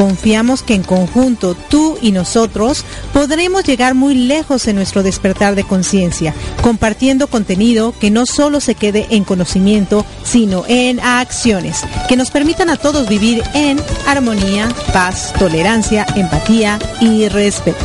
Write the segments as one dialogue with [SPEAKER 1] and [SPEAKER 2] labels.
[SPEAKER 1] Confiamos que en conjunto tú y nosotros podremos llegar muy lejos en nuestro despertar de conciencia, compartiendo contenido que no solo se quede en conocimiento, sino en acciones, que nos permitan a todos vivir en armonía, paz, tolerancia, empatía y respeto.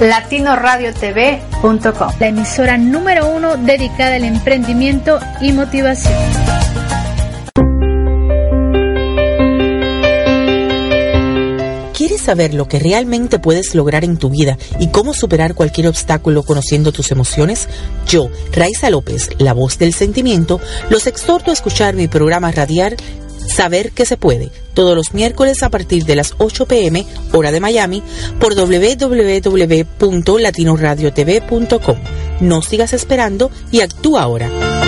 [SPEAKER 2] latinoradiotv.com, la emisora número uno dedicada al emprendimiento y motivación.
[SPEAKER 3] ¿Quieres saber lo que realmente puedes lograr en tu vida y cómo superar cualquier obstáculo conociendo tus emociones? Yo, Raiza López, la voz del sentimiento, los exhorto a escuchar mi programa radial Saber que se puede, todos los miércoles a partir de las 8 pm, hora de Miami, por www.latinoradiotv.com. No sigas esperando y actúa ahora.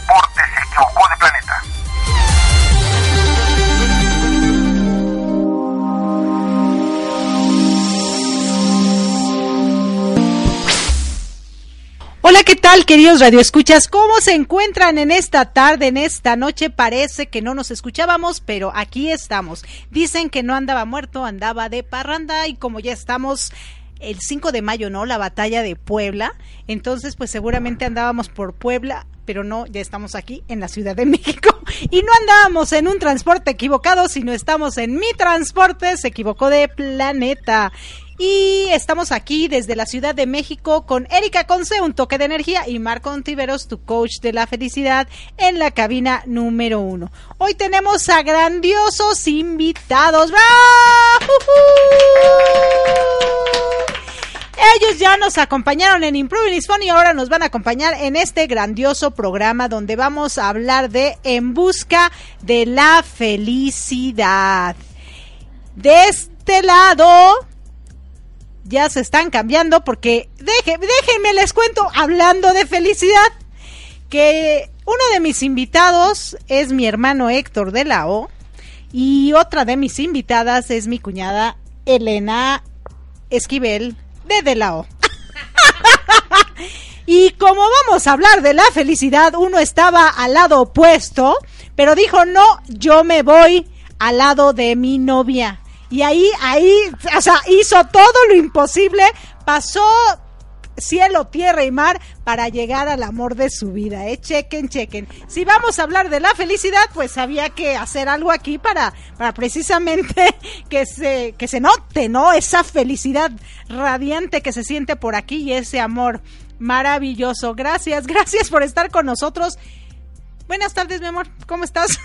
[SPEAKER 1] ¿qué tal, queridos radioescuchas? ¿Cómo se encuentran en esta tarde, en esta noche? Parece que no nos escuchábamos, pero aquí estamos. Dicen que no andaba muerto, andaba de parranda y como ya estamos el 5 de mayo, ¿no? La batalla de Puebla. Entonces, pues seguramente andábamos por Puebla, pero no, ya estamos aquí en la Ciudad de México. Y no andábamos en un transporte equivocado, sino estamos en mi transporte, se equivocó de planeta. Y estamos aquí desde la Ciudad de México con Erika Conce, un toque de energía, y Marco Ontiveros, tu coach de la felicidad, en la cabina número uno. Hoy tenemos a grandiosos invitados. Ellos ya nos acompañaron en Improving is Fun y ahora nos van a acompañar en este grandioso programa donde vamos a hablar de En Busca de la Felicidad. De este lado ya se están cambiando porque deje, déjenme les cuento hablando de felicidad que uno de mis invitados es mi hermano Héctor de la O y otra de mis invitadas es mi cuñada Elena Esquivel de De la O. y como vamos a hablar de la felicidad, uno estaba al lado opuesto, pero dijo, no, yo me voy al lado de mi novia. Y ahí, ahí, o sea, hizo todo lo imposible, pasó cielo, tierra y mar para llegar al amor de su vida, ¿eh? Chequen, chequen. Si vamos a hablar de la felicidad, pues había que hacer algo aquí para, para precisamente que se, que se note, ¿no? Esa felicidad radiante que se siente por aquí y ese amor maravilloso. Gracias, gracias por estar con nosotros. Buenas tardes, mi amor. ¿Cómo estás?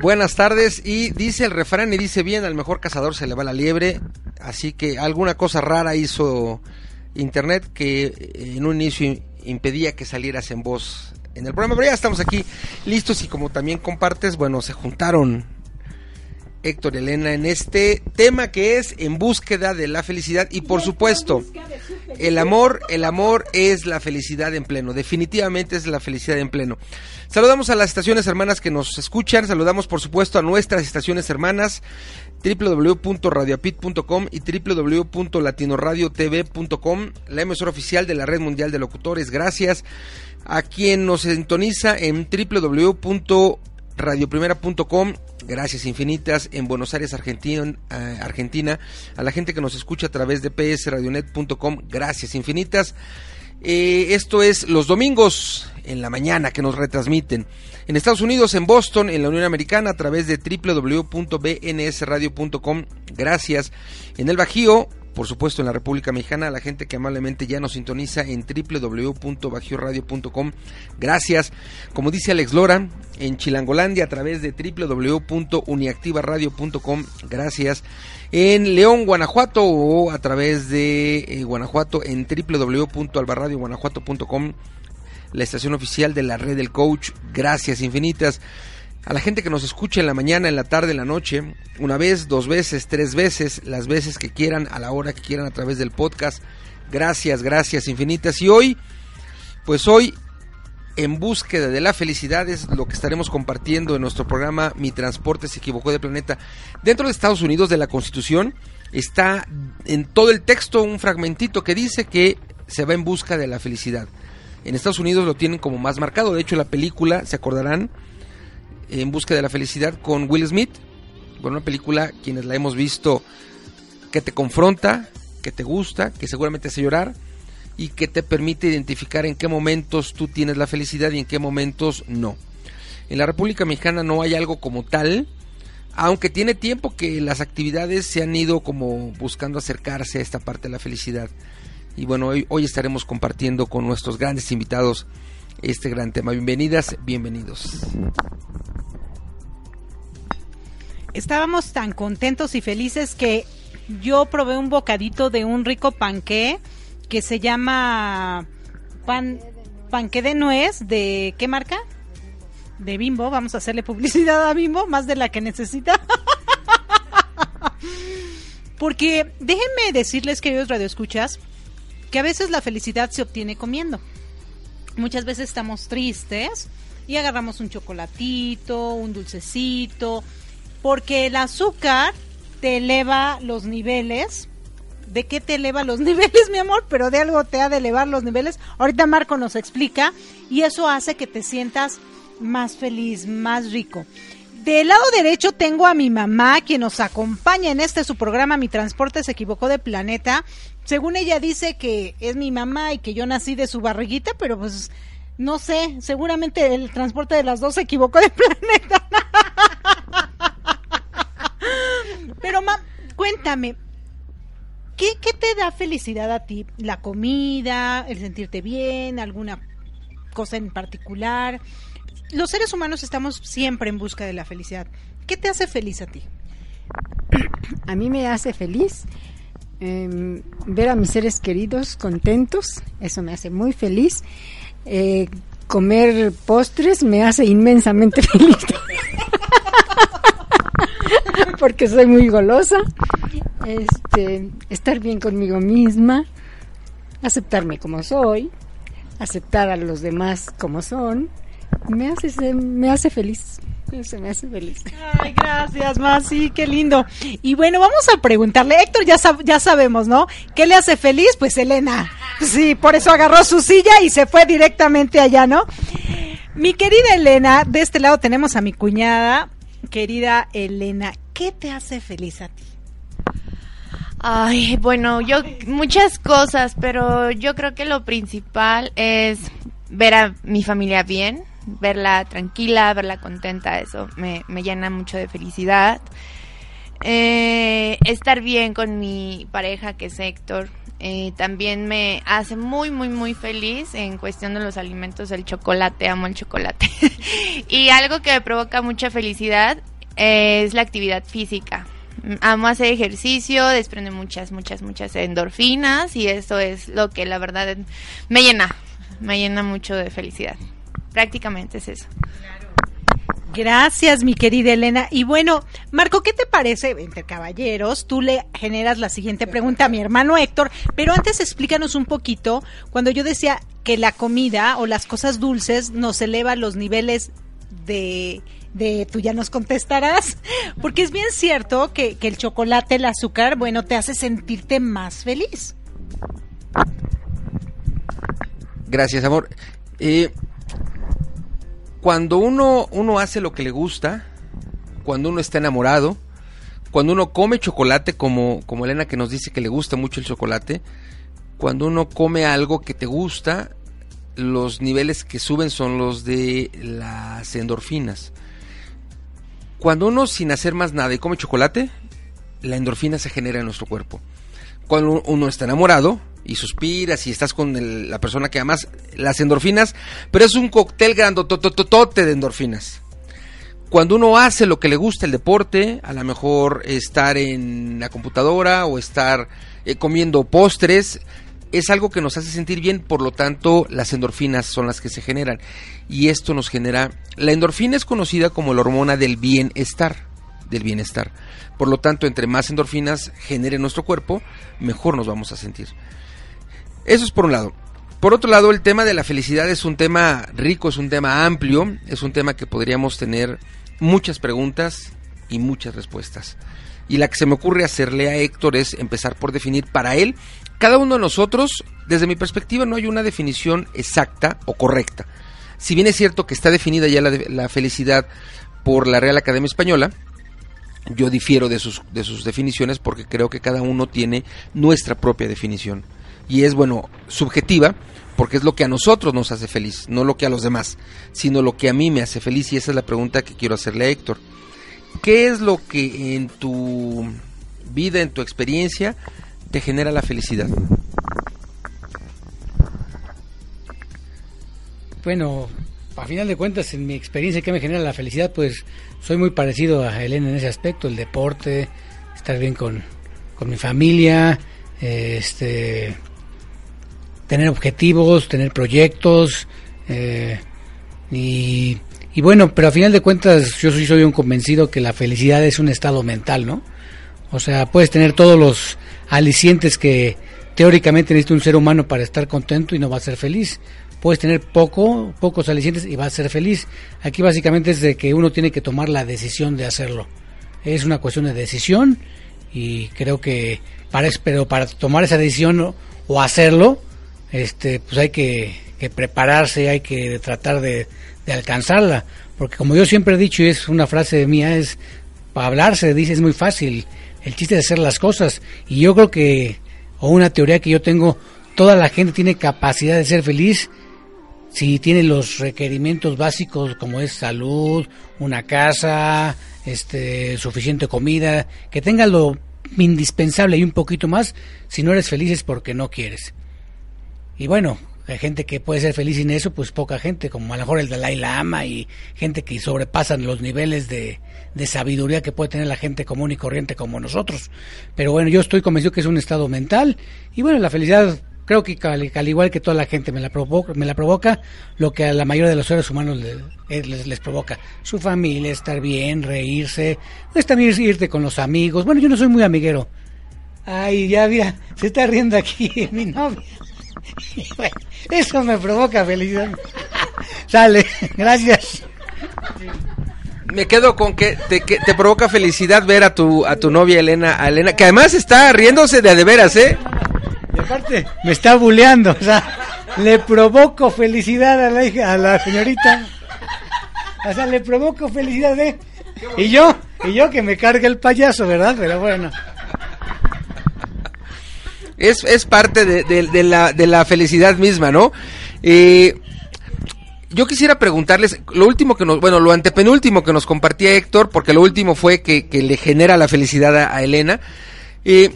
[SPEAKER 4] Buenas tardes y dice el refrán y dice bien, al mejor cazador se le va la liebre, así que alguna cosa rara hizo internet que en un inicio impedía que salieras en voz en el programa, pero ya estamos aquí listos y como también compartes, bueno, se juntaron Héctor y Elena en este tema que es en búsqueda de la felicidad. Y por supuesto el amor, el amor es la felicidad en pleno, definitivamente es la felicidad en pleno. Saludamos a las estaciones hermanas que nos escuchan, saludamos por supuesto a nuestras estaciones hermanas www.radioapit.com y www.latinoradiotv.com, la emisora oficial de la Red Mundial de Locutores. Gracias a quien nos sintoniza en www.radioprimera.com. Gracias infinitas en Buenos Aires, Argentina, eh, Argentina, a la gente que nos escucha a través de psradionet.com. Gracias infinitas. Eh, esto es los domingos en la mañana que nos retransmiten. En Estados Unidos, en Boston, en la Unión Americana, a través de www.bnsradio.com. Gracias. En el Bajío, por supuesto en la República Mexicana, la gente que amablemente ya nos sintoniza en www.bajioradio.com. Gracias. Como dice Alex Lora, en Chilangolandia a través de www.uniactivaradio.com. Gracias. En León, Guanajuato o a través de eh, Guanajuato en www.albarradioguanajuato.com. La estación oficial de la red del coach. Gracias infinitas a la gente que nos escucha en la mañana, en la tarde, en la noche, una vez, dos veces, tres veces, las veces que quieran, a la hora que quieran a través del podcast. Gracias, gracias infinitas. Y hoy, pues hoy, en búsqueda de la felicidad es lo que estaremos compartiendo en nuestro programa Mi Transporte se equivocó de planeta. Dentro de Estados Unidos de la Constitución está en todo el texto un fragmentito que dice que se va en busca de la felicidad. En Estados Unidos lo tienen como más marcado. De hecho, la película, se acordarán, en busca de la felicidad con Will Smith. Bueno, una película, quienes la hemos visto, que te confronta, que te gusta, que seguramente hace llorar y que te permite identificar en qué momentos tú tienes la felicidad y en qué momentos no. En la República Mexicana no hay algo como tal, aunque tiene tiempo que las actividades se han ido como buscando acercarse a esta parte de la felicidad. Y bueno, hoy, hoy estaremos compartiendo con nuestros grandes invitados este gran tema. Bienvenidas, bienvenidos.
[SPEAKER 1] estábamos tan contentos y felices que yo probé un bocadito de un rico panqué que se llama pan panqué de nuez de ¿qué marca? De Bimbo, vamos a hacerle publicidad a Bimbo, más de la que necesita. Porque déjenme decirles, queridos radioescuchas, que a veces la felicidad se obtiene comiendo. Muchas veces estamos tristes y agarramos un chocolatito, un dulcecito, porque el azúcar te eleva los niveles. ¿De qué te eleva los niveles, mi amor? Pero de algo te ha de elevar los niveles. Ahorita Marco nos explica y eso hace que te sientas más feliz, más rico. Del lado derecho tengo a mi mamá, quien nos acompaña en este su programa Mi Transporte se equivocó de planeta. Según ella dice que es mi mamá y que yo nací de su barriguita, pero pues no sé, seguramente el transporte de las dos se equivocó de planeta. Pero, ma, cuéntame, ¿qué, ¿qué te da felicidad a ti? ¿La comida, el sentirte bien, alguna cosa en particular? Los seres humanos estamos siempre en busca de la felicidad. ¿Qué te hace feliz a ti?
[SPEAKER 5] A mí me hace feliz em, ver a mis seres queridos contentos, eso me hace muy feliz. Eh, comer postres me hace inmensamente feliz. Porque soy muy golosa. Este, estar bien conmigo misma, aceptarme como soy, aceptar a los demás como son, me hace me hace feliz. Se me hace feliz.
[SPEAKER 1] Ay, gracias, Masi, qué lindo. Y bueno, vamos a preguntarle, Héctor, ya, ya sabemos, ¿no? ¿Qué le hace feliz? Pues Elena. Sí, por eso agarró su silla y se fue directamente allá, ¿no? Mi querida Elena, de este lado tenemos a mi cuñada, querida Elena, ¿qué te hace feliz a ti?
[SPEAKER 6] Ay, bueno, yo muchas cosas, pero yo creo que lo principal es ver a mi familia bien, verla tranquila, verla contenta, eso me, llena mucho de felicidad. Eh, estar bien con mi pareja, que es Héctor, eh, también me hace muy, muy, muy feliz en cuestión de los alimentos, el chocolate, amo el chocolate. y algo que me provoca mucha felicidad es la actividad física. Amo hacer ejercicio, desprende muchas, muchas, muchas endorfinas y eso es lo que la verdad me llena, me llena mucho de felicidad. Prácticamente es eso.
[SPEAKER 1] Gracias, mi querida Elena. Y bueno, Marco, ¿qué te parece? Entre caballeros, tú le generas la siguiente pregunta a mi hermano Héctor, pero antes explícanos un poquito, cuando yo decía que la comida o las cosas dulces nos elevan los niveles de, de, tú ya nos contestarás, porque es bien cierto que, que el chocolate, el azúcar, bueno, te hace sentirte más feliz.
[SPEAKER 4] Gracias, amor. Eh, cuando uno, uno hace lo que le gusta, cuando uno está enamorado, cuando uno come chocolate, como, como Elena que nos dice que le gusta mucho el chocolate, cuando uno come algo que te gusta, los niveles que suben son los de las endorfinas. Cuando uno sin hacer más nada y come chocolate, la endorfina se genera en nuestro cuerpo. Cuando uno está enamorado, y suspiras y estás con la persona que amas, las endorfinas, pero es un cóctel grandotototote de endorfinas. Cuando uno hace lo que le gusta el deporte, a lo mejor estar en la computadora o estar eh, comiendo postres, es algo que nos hace sentir bien, por lo tanto las endorfinas son las que se generan. Y esto nos genera... La endorfina es conocida como la hormona del bienestar, del bienestar. Por lo tanto, entre más endorfinas genere nuestro cuerpo, mejor nos vamos a sentir. Eso es por un lado. Por otro lado, el tema de la felicidad es un tema rico, es un tema amplio, es un tema que podríamos tener muchas preguntas y muchas respuestas. Y la que se me ocurre hacerle a Héctor es empezar por definir para él, cada uno de nosotros, desde mi perspectiva, no hay una definición exacta o correcta. Si bien es cierto que está definida ya la, felicidad por la Real Academia Española, yo difiero de sus, de sus definiciones porque creo que cada uno tiene nuestra propia definición y es, bueno, subjetiva, porque es lo que a nosotros nos hace feliz, no lo que a los demás, sino lo que a mí me hace feliz y esa es la pregunta que quiero hacerle a Héctor. ¿Qué es lo que en tu vida, en tu experiencia, te genera la felicidad?
[SPEAKER 7] Bueno, a final de cuentas, en mi experiencia que me genera la felicidad, pues soy muy parecido a Elena en ese aspecto, el deporte, estar bien con, con mi familia, este, tener objetivos, tener proyectos, eh, y, y, bueno, pero a final de cuentas yo soy, soy un convencido que la felicidad es un estado mental, ¿no? O sea, puedes tener todos los alicientes que teóricamente necesita un ser humano para estar contento y no va a ser feliz. Puedes tener poco, pocos alicientes y va a ser feliz. Aquí básicamente es de que uno tiene que tomar la decisión de hacerlo. Es una cuestión de decisión y creo que para pero para tomar esa decisión o hacerlo, este, pues hay que, prepararse, hay que tratar de, alcanzarla, porque como yo siempre he dicho y es una frase mía es para hablarse dice es muy fácil, el chiste de hacer las cosas y yo creo que o una teoría que yo tengo, toda la gente tiene capacidad de ser feliz si tiene los requerimientos básicos como es salud, una casa, este, suficiente comida, que tenga lo indispensable y un poquito más, si no eres feliz es porque no quieres. Y bueno, hay gente que puede ser feliz sin eso, pues poca gente, como a lo mejor el Dalai Lama y gente que sobrepasan los niveles de, de sabiduría que puede tener la gente común y corriente como nosotros. Pero bueno, yo estoy convencido que es un estado mental y bueno, la felicidad creo que al, igual que toda la gente me la, provoca, me la provoca lo que a la mayoría de los seres humanos eh, les, les, provoca. Su familia, estar bien, reírse, pues también irte con los amigos. Bueno, yo no soy muy amiguero. Ay, ya mira, se está riendo aquí mi novia. eso me provoca felicidad. Sale, gracias
[SPEAKER 4] me quedo con que te, te, provoca felicidad ver a tu a tu novia Elena, a Elena, que además está riéndose de de veras, ¿eh?
[SPEAKER 7] Y aparte, me está buleando, o sea, le provoco felicidad a la hija, a la señorita. O sea, le provoco felicidad, ¿eh? Y yo, y yo que me cargue el payaso, ¿verdad? Pero bueno.
[SPEAKER 4] Es, es parte de, de, la, de la felicidad misma, ¿no? Eh, yo quisiera preguntarles, lo último que nos, bueno, lo antepenúltimo que nos compartía Héctor, porque lo último fue que, le genera la felicidad a, Elena. Eh,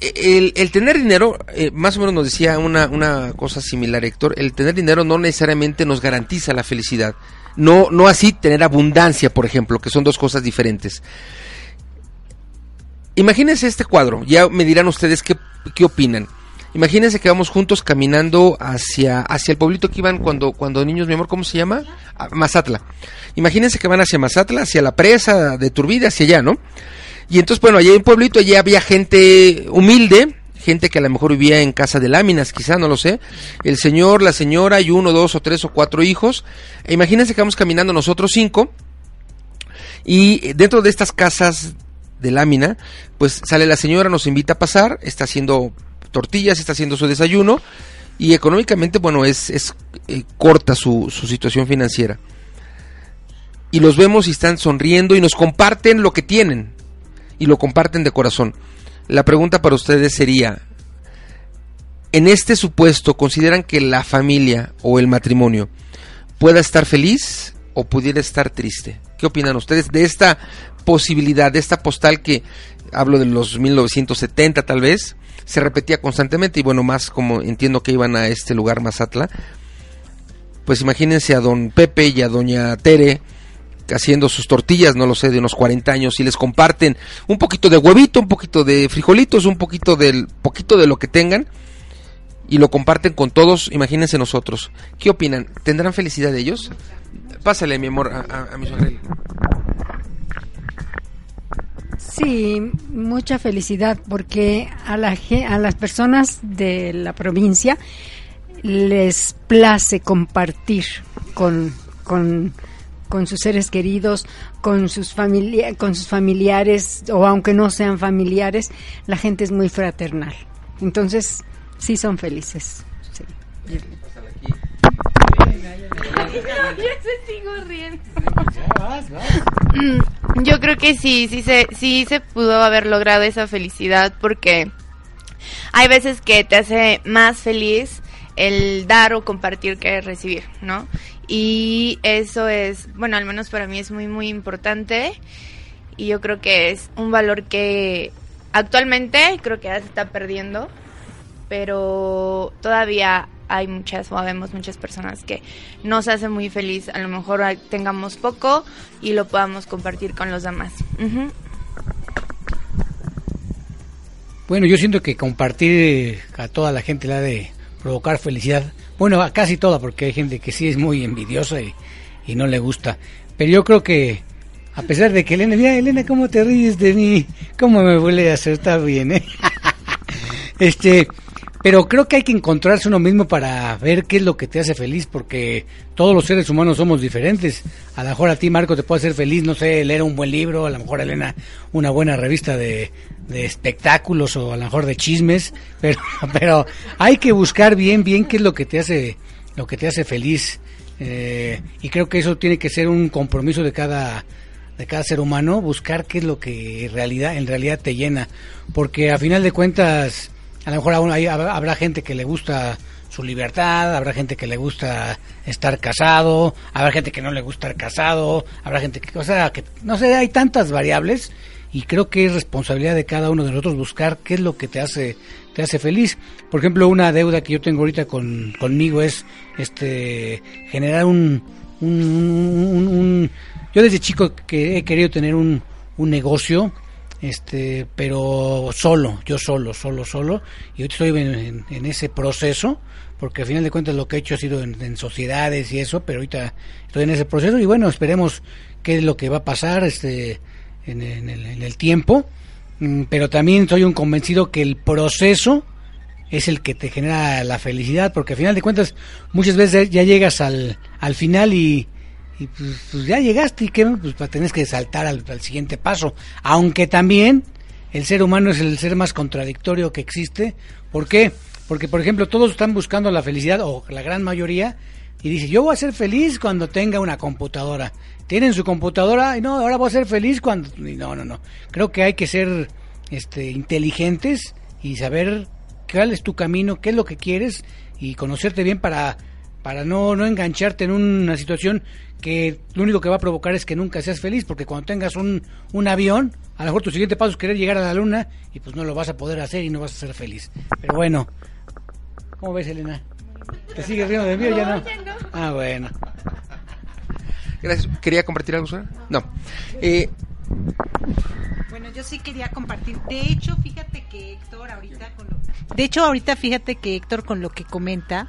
[SPEAKER 4] el, tener dinero, eh, más o menos nos decía una, una cosa similar Héctor, el tener dinero no necesariamente nos garantiza la felicidad. No, no así tener abundancia, por ejemplo, que son dos cosas diferentes. Imagínense este cuadro, ya me dirán ustedes qué, qué opinan. Imagínense que vamos juntos caminando hacia, hacia el pueblito que iban cuando, cuando niños, mi amor, ¿cómo se llama? Ah, Mazatla. Imagínense que van hacia Mazatla, hacia la presa de Turbide, hacia allá, ¿no? Y entonces, bueno, allá hay un pueblito, allí había gente humilde, gente que a lo mejor vivía en casa de láminas, quizá, no lo sé. El señor, la señora y uno, dos o tres o cuatro hijos. E imagínense que vamos caminando nosotros cinco. Y dentro de estas casas de lámina, pues sale la señora, nos invita a pasar, está haciendo tortillas, está haciendo su desayuno y económicamente, bueno, es, es eh, corta su, su situación financiera. Y los vemos y están sonriendo y nos comparten lo que tienen y lo comparten de corazón. La pregunta para ustedes sería, en este supuesto, ¿consideran que la familia o el matrimonio pueda estar feliz o pudiera estar triste? ¿Qué opinan ustedes de esta posibilidad, de esta postal que hablo de los 1970 tal vez, se repetía constantemente y bueno, más como entiendo que iban a este lugar Mazatla, pues imagínense a don Pepe y a doña Tere haciendo sus tortillas, no lo sé, de unos 40 años y les comparten un poquito de huevito, un poquito de frijolitos, un poquito del poquito de lo que tengan y lo comparten con todos, imagínense nosotros. ¿Qué opinan? ¿Tendrán felicidad de ellos? Pásale, mi amor, a, mi.
[SPEAKER 5] Sí, mucha felicidad porque a, la, a las personas de la provincia les place compartir con, con, sus seres queridos, con sus, familia, con sus familiares o aunque no sean familiares, la gente es muy fraternal. Entonces, sí son felices. Sí.
[SPEAKER 6] Yo creo que sí, sí se, sí se pudo haber logrado esa felicidad porque hay veces que te hace más feliz el dar o compartir que recibir, ¿no? Y eso es, bueno, al menos para mí es muy, muy importante y yo creo que es un valor que actualmente creo que ya se está perdiendo, pero todavía hay muchas o habemos muchas personas que nos hace muy feliz. A lo mejor tengamos poco y lo podamos compartir con los demás.
[SPEAKER 7] Bueno, yo siento que compartir a toda la gente la de provocar felicidad. Bueno, a casi toda, porque hay gente que sí es muy envidiosa y, no le gusta. Pero yo creo que, a pesar de que Elena, mira Elena, ¿cómo te ríes de mí? ¿Cómo me vuelve a acertar bien, eh? este, pero creo que hay que encontrarse uno mismo para ver qué es lo que te hace feliz, porque todos los seres humanos somos diferentes. A lo mejor a ti, Marco, te puede hacer feliz, no sé, leer un buen libro, a lo mejor Elena una buena revista de, de espectáculos o a lo mejor de chismes, pero, pero hay que buscar bien, bien qué es lo que te hace, lo que te hace feliz. Eh, y creo que eso tiene que ser un compromiso de cada, de cada ser humano, buscar qué es lo que en realidad, en realidad te llena. Porque a final de cuentas, a lo mejor aún hay, habrá gente que le gusta su libertad, habrá gente que le gusta estar casado, habrá gente que no le gusta estar casado, habrá gente que, o sea, que no sé, hay tantas variables y creo que es responsabilidad de cada uno de nosotros buscar qué es lo que te hace te hace feliz. Por ejemplo, una deuda que yo tengo ahorita con, conmigo es este generar un, un, yo desde chico que he querido tener un, un negocio este pero solo yo solo solo solo. Y hoy estoy en, ese proceso porque al final de cuentas lo que he hecho ha sido en, sociedades y eso pero ahorita estoy en ese proceso y bueno esperemos qué es lo que va a pasar este en, el, en el, tiempo. Mm, pero también soy un convencido que el proceso es el que te genera la felicidad porque al final de cuentas muchas veces ya llegas al, al final y y pues, pues, ya llegaste y que pues tenés que saltar al, siguiente paso. Aunque también el ser humano es el ser más contradictorio que existe. ¿por qué? porque por ejemplo todos están buscando la felicidad o la gran mayoría y dice yo voy a ser feliz cuando tenga una computadora tienen su computadora y no ahora voy a ser feliz cuando no no no. Creo que hay que ser este inteligentes y saber cuál es tu camino qué es lo que quieres y conocerte bien para para no, no engancharte en una situación que lo único que va a provocar es que nunca seas feliz, porque cuando tengas un, un avión, a lo mejor tu siguiente paso es querer llegar a la luna y pues no lo vas a poder hacer y no vas a ser feliz. Pero bueno, ¿cómo ves, Elena? ¿Te sigues riendo de mí o ya no? Ah, bueno.
[SPEAKER 4] Gracias. ¿Quería compartir algo, Sara? No. Eh,
[SPEAKER 1] bueno, yo sí quería compartir. De hecho, fíjate que Héctor ahorita con lo... De hecho, ahorita fíjate que Héctor con lo que comenta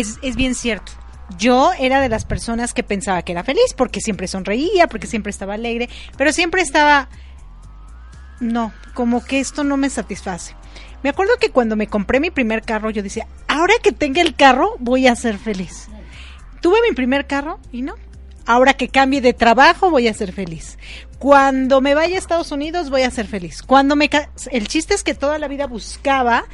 [SPEAKER 1] es, es bien cierto. Yo era de las personas que pensaba que era feliz porque siempre sonreía, porque siempre estaba alegre, pero siempre estaba... No, como que esto no me satisface. Me acuerdo que cuando me compré mi primer carro, yo decía, ahora que tenga el carro, voy a ser feliz. Tuve mi primer carro y no. Ahora que cambie de trabajo, voy a ser feliz. Cuando me vaya a Estados Unidos, voy a ser feliz. Cuando me... El chiste es que toda la vida buscaba,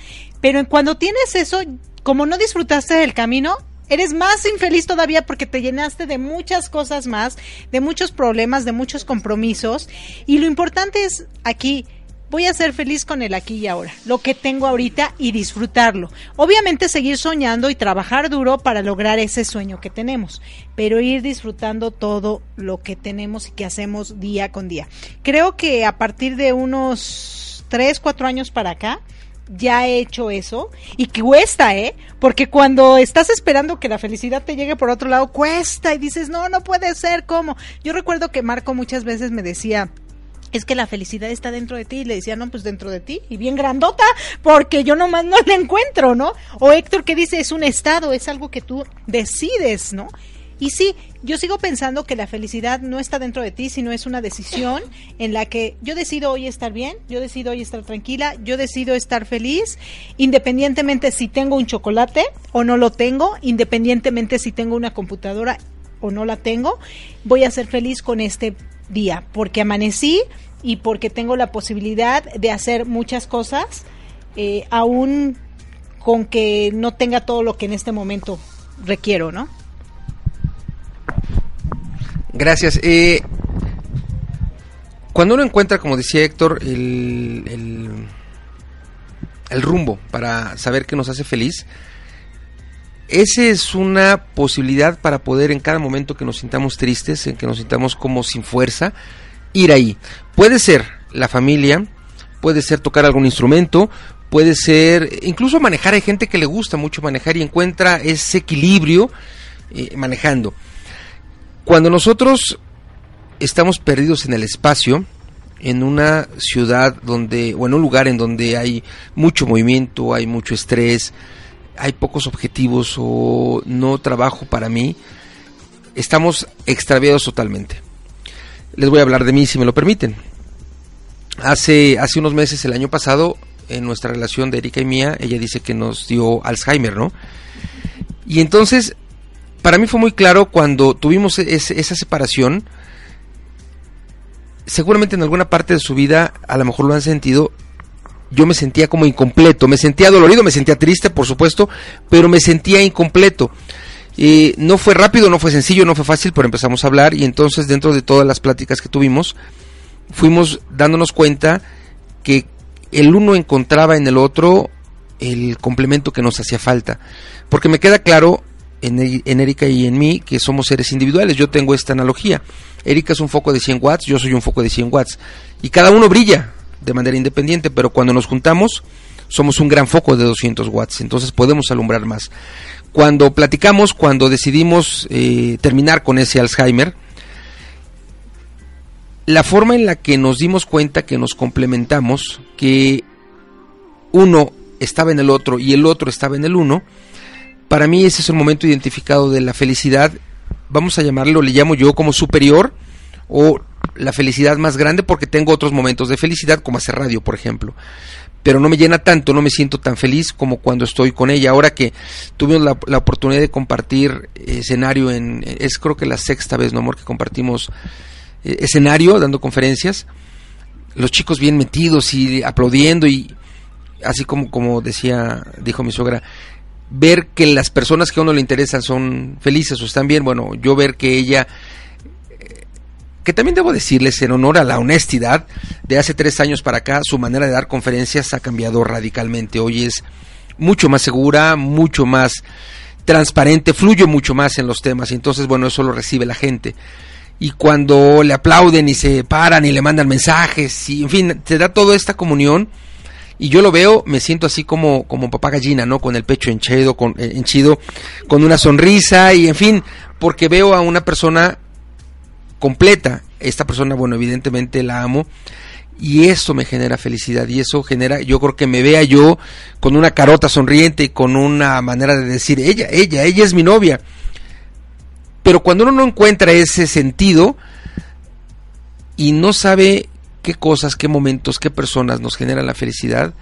[SPEAKER 1] pero cuando tienes eso, como no disfrutaste del camino, eres más infeliz todavía porque te llenaste de muchas cosas más, de muchos problemas, de muchos compromisos. Y lo importante es aquí, voy a ser feliz con el aquí y ahora, lo que tengo ahorita y disfrutarlo. Obviamente seguir soñando y trabajar duro para lograr ese sueño que tenemos, pero ir disfrutando todo lo que tenemos y que hacemos día con día. Creo que a partir de unos tres, cuatro años para acá, ya he hecho eso y que cuesta, ¿eh? Porque cuando estás esperando que la felicidad te llegue por otro lado, cuesta y dices, no, no puede ser, ¿cómo? Yo recuerdo que Marco muchas veces me decía, es que la felicidad está dentro de ti. Y le decía, no, pues dentro de ti. Y bien grandota, porque yo nomás no la encuentro, ¿no? O Héctor que dice, es un estado, es algo que tú decides, ¿no? Y sí, yo sigo pensando que la felicidad no está dentro de ti, sino es una decisión en la que yo decido hoy estar bien, yo decido hoy estar tranquila, yo decido estar feliz, independientemente si tengo un chocolate o no lo tengo, independientemente si tengo una computadora o no la tengo, voy a ser feliz con este día, porque amanecí y porque tengo la posibilidad de hacer muchas cosas, eh, aún con que no tenga todo lo que en este momento requiero, ¿no?
[SPEAKER 4] Gracias. Eh, cuando uno encuentra, como decía Héctor, el, el, rumbo para saber qué nos hace feliz, esa es una posibilidad para poder en cada momento que nos sintamos tristes, en que nos sintamos como sin fuerza, ir ahí. Puede ser la familia, puede ser tocar algún instrumento, puede ser incluso manejar. Hay gente que le gusta mucho manejar y encuentra ese equilibrio eh, manejando. Cuando nosotros estamos perdidos en el espacio, en una ciudad donde, o en un lugar en donde hay mucho movimiento, hay mucho estrés, hay pocos objetivos o no trabajo para mí, estamos extraviados totalmente. Les voy a hablar de mí si me lo permiten. Hace, hace unos meses, el año pasado, en nuestra relación de Erika y mía, ella dice que nos dio Alzheimer, ¿no? Y entonces, para mí fue muy claro cuando tuvimos esa separación, seguramente en alguna parte de su vida a lo mejor lo han sentido, yo me sentía como incompleto, me sentía dolorido, me sentía triste, por supuesto, pero me sentía incompleto. y no fue rápido, no fue sencillo, no fue fácil, pero empezamos a hablar y entonces dentro de todas las pláticas que tuvimos, fuimos dándonos cuenta que el uno encontraba en el otro el complemento que nos hacía falta. Porque me queda claro en, en Erika y en mí que somos seres individuales. Yo tengo esta analogía. Erika es un foco de 100 watts, yo soy un foco de 100 watts. Y cada uno brilla de manera independiente, pero cuando nos juntamos somos un gran foco de 200 watts, entonces podemos alumbrar más. Cuando platicamos, cuando decidimos eh, terminar con ese Alzheimer, la forma en la que nos dimos cuenta que nos complementamos, que uno estaba en el otro y el otro estaba en el uno, para mí ese es el momento identificado de la felicidad vamos a llamarlo, le llamo yo como superior o la felicidad más grande porque tengo otros momentos de felicidad como hacer radio, por ejemplo. Pero no me llena tanto, no me siento tan feliz como cuando estoy con ella. Ahora que tuvimos la, oportunidad de compartir escenario en, es creo que la sexta vez, ¿no, amor? Que compartimos eh, escenario dando conferencias. Los chicos bien metidos y aplaudiendo y así como, como decía, dijo mi suegra, ver que las personas que a uno le interesan son felices o están bien, bueno, yo ver que ella, eh, que también debo decirles en honor a la honestidad, de hace tres años para acá, su manera de dar conferencias ha cambiado radicalmente. Hoy es mucho más segura, mucho más transparente, fluye mucho más en los temas y entonces, bueno, eso lo recibe la gente. Y cuando le aplauden y se paran y le mandan mensajes y, en fin, te da toda esta comunión y yo lo veo, me siento así como, como papá gallina, ¿no? Con el pecho henchido, con, eh, henchido, con una sonrisa y en fin, porque veo a una persona completa. Esta persona, bueno, evidentemente la amo y eso me genera felicidad y eso genera, yo creo que me vea yo con una carota sonriente y con una manera de decir, ella, ella, ella es mi novia. Pero cuando uno no encuentra ese sentido y no sabe qué cosas, qué momentos, qué personas nos generan la felicidad,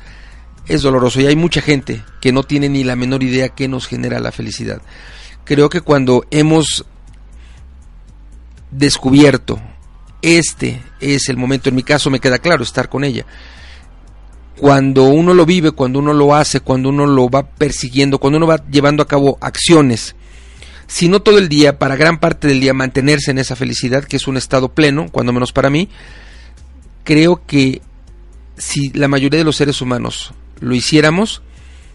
[SPEAKER 4] es doloroso. Y hay mucha gente que no tiene ni la menor idea qué nos genera la felicidad. Creo que cuando hemos descubierto este es el momento, en mi caso me queda claro, estar con ella. Cuando uno lo vive, cuando uno lo hace, cuando uno lo va persiguiendo, cuando uno va llevando a cabo acciones, si no todo el día, para gran parte del día mantenerse en esa felicidad, que es un estado pleno, cuando menos para mí, creo que si la mayoría de los seres humanos lo hiciéramos,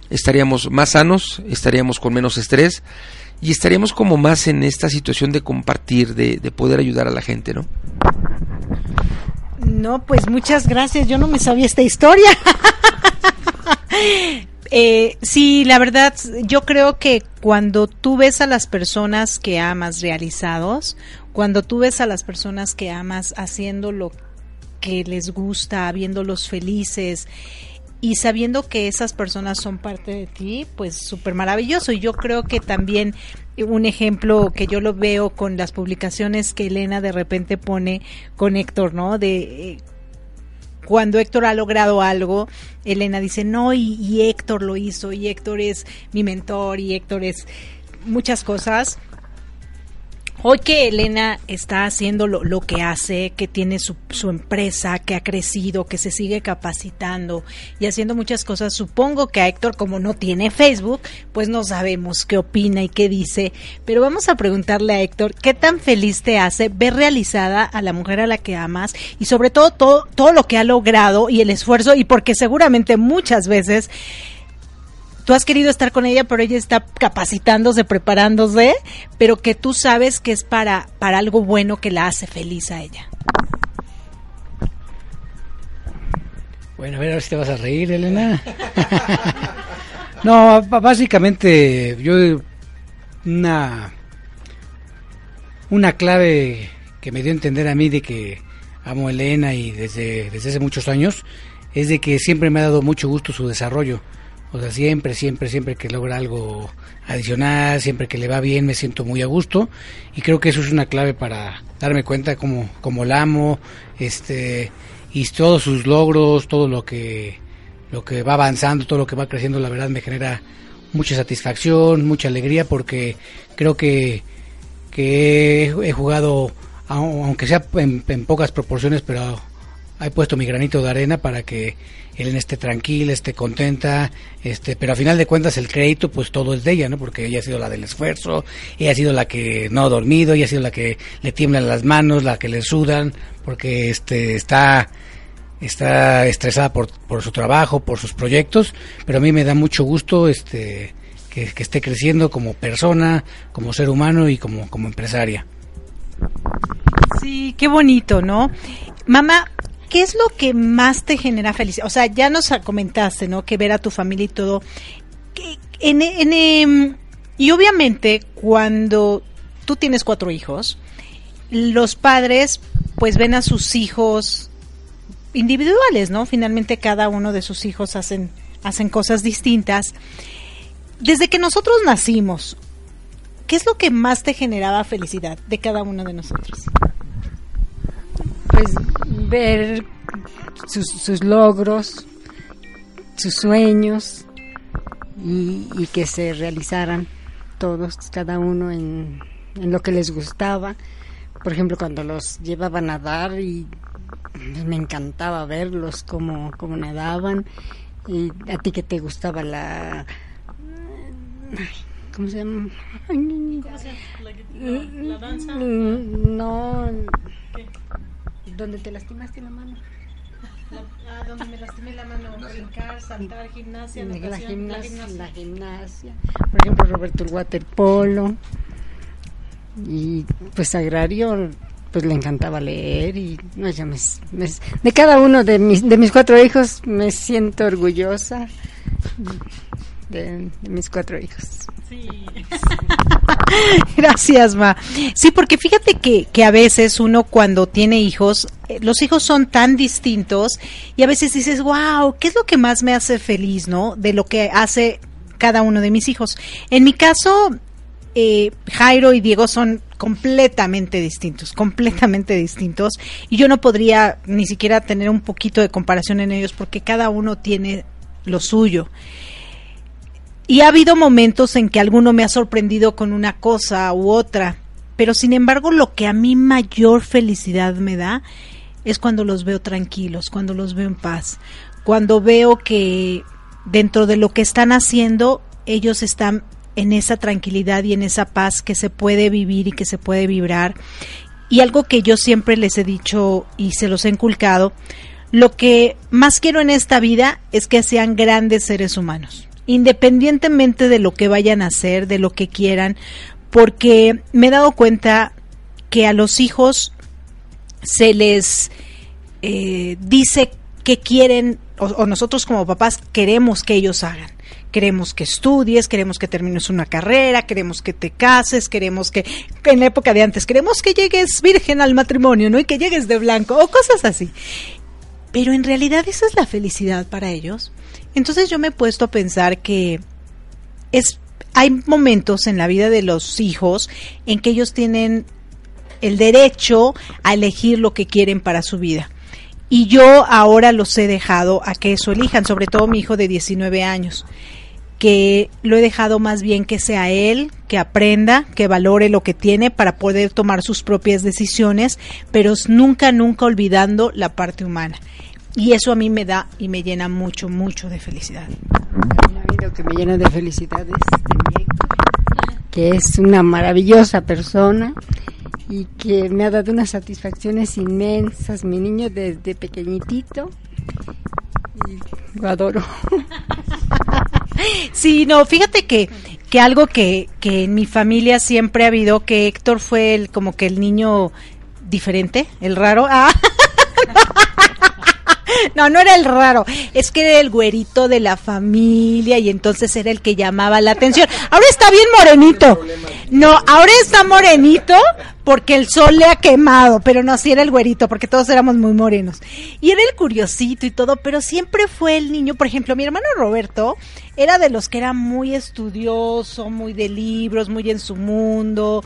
[SPEAKER 4] estaríamos más sanos, estaríamos con menos estrés y estaríamos como más en esta situación de compartir, de, poder ayudar a la gente, ¿no?
[SPEAKER 1] No, pues muchas gracias. Yo no me sabía esta historia. eh, sí, la verdad, yo creo que cuando tú ves a las personas que amas realizados, cuando tú ves a las personas que amas haciendo lo que les gusta, viéndolos felices y sabiendo que esas personas son parte de ti, pues súper maravilloso. Y yo creo que también un ejemplo que yo lo veo con las publicaciones que Elena de repente pone con Héctor, ¿no? De eh, cuando Héctor ha logrado algo, Elena dice, no, y, y Héctor lo hizo, y Héctor es mi mentor, y Héctor es muchas cosas Hoy que Elena está haciendo lo, que hace, que tiene su, su, empresa, que ha crecido, que se sigue capacitando y haciendo muchas cosas, supongo que a Héctor, como no tiene Facebook, pues no sabemos qué opina y qué dice, pero vamos a preguntarle a Héctor qué tan feliz te hace ver realizada a la mujer a la que amas y sobre todo todo, todo lo que ha logrado y el esfuerzo y porque seguramente muchas veces tú has querido estar con ella, pero ella está capacitándose, preparándose, pero que tú sabes que es para, para algo bueno que la hace feliz a ella.
[SPEAKER 7] Bueno, a ver, a ver si te vas a reír, Elena. no, básicamente yo una una clave que me dio a entender a mí de que amo a Elena y desde, desde hace muchos años es de que siempre me ha dado mucho gusto su desarrollo. O sea, siempre, siempre, siempre que logra algo adicional, siempre que le va bien, me siento muy a gusto. Y creo que eso es una clave para darme cuenta cómo, cómo la amo, este, y todos sus logros, todo lo que, lo que va avanzando, todo lo que va creciendo, la verdad me genera mucha satisfacción, mucha alegría, porque creo que, que he, jugado, aunque sea en, en pocas proporciones, pero he puesto mi granito de arena para que él esté tranquila, esté contenta, este, pero a final de cuentas el crédito pues todo es de ella, ¿no? Porque ella ha sido la del esfuerzo, ella ha sido la que no ha dormido, ella ha sido la que le tiemblan las manos, la que le sudan, porque este está está estresada por, por su trabajo, por sus proyectos, pero a mí me da mucho gusto este que, que esté creciendo como persona, como ser humano y como, como empresaria.
[SPEAKER 1] Sí, qué bonito, ¿no? Mamá, ¿qué es lo que más te genera felicidad? O sea, ya nos comentaste, ¿no? Que ver a tu familia y todo. En, em, y obviamente cuando tú tienes cuatro hijos, los padres pues ven a sus hijos individuales, ¿no? Finalmente cada uno de sus hijos hacen, hacen cosas distintas. Desde que nosotros nacimos, ¿qué es lo que más te generaba felicidad de cada uno de nosotros?
[SPEAKER 5] Ver sus, logros, sus sueños y, que se realizaran todos, cada uno en, lo que les gustaba. Por ejemplo, cuando los llevaban a nadar y me encantaba verlos cómo, cómo nadaban. Y a ti que te gustaba la... ¿Cómo se llama? ¿Cómo se llama? ¿La, danza? No, ¿Dónde te lastimaste la mano?
[SPEAKER 1] ah, donde me lastimé la mano, brincar, saltar, gimnasia, la,
[SPEAKER 5] gimnasia, la, gimnasia, Por ejemplo, Roberto el waterpolo. Y pues Agrario, pues le encantaba leer y no, ya me, de cada uno de mis, de mis cuatro hijos me siento orgullosa de, mis cuatro hijos. Sí.
[SPEAKER 1] Gracias, Ma. Sí, porque fíjate que, que a veces uno cuando tiene hijos, eh, los hijos son tan distintos y a veces dices, wow, ¿qué es lo que más me hace feliz, no? De lo que hace cada uno de mis hijos. En mi caso, eh, Jairo y Diego son completamente distintos, completamente distintos. Y yo no podría ni siquiera tener un poquito de comparación en ellos porque cada uno tiene lo suyo. Y ha habido momentos en que alguno me ha sorprendido con una cosa u otra, pero sin embargo lo que a mí mayor felicidad me da es cuando los veo tranquilos, cuando los veo en paz, cuando veo que dentro de lo que están haciendo ellos están en esa tranquilidad y en esa paz que se puede vivir y que se puede vibrar. Y algo que yo siempre les he dicho y se los he inculcado, lo que más quiero en esta vida es que sean grandes seres humanos independientemente de lo que vayan a hacer, de lo que quieran, porque me he dado cuenta que a los hijos se les eh, dice que quieren, o, nosotros como papás queremos que ellos hagan. Queremos que estudies, queremos que termines una carrera, queremos que te cases, queremos que, en la época de antes, queremos que llegues virgen al matrimonio, ¿no? Y que llegues de blanco, o cosas así. Pero en realidad esa es la felicidad para ellos. Entonces yo me he puesto a pensar que es hay momentos en la vida de los hijos en que ellos tienen el derecho a elegir lo que quieren para su vida. Y yo ahora los he dejado a que eso elijan, sobre todo mi hijo de 19 años, que lo he dejado más bien que sea él, que aprenda, que valore lo que tiene para poder tomar sus propias decisiones, pero nunca, nunca olvidando la parte humana. Y eso a mí me da y me llena mucho, mucho de felicidad.
[SPEAKER 5] Lo que me llena de felicidad es que es una maravillosa persona y que me ha dado unas satisfacciones inmensas. Mi niño desde pequeñitito y lo adoro.
[SPEAKER 1] Sí, no, fíjate que, que algo que, que en mi familia siempre ha habido, que Héctor fue el, como que el niño diferente, el raro. Ah. No, no era el raro, es que era el güerito de la familia y entonces era el que llamaba la atención. Ahora está bien morenito. No, ahora está morenito porque el sol le ha quemado, pero no, sí era el güerito, porque todos éramos muy morenos. Y era el curiosito y todo, pero siempre fue el niño, por ejemplo, mi hermano Roberto era de los que era muy estudioso, muy de libros, muy en su mundo.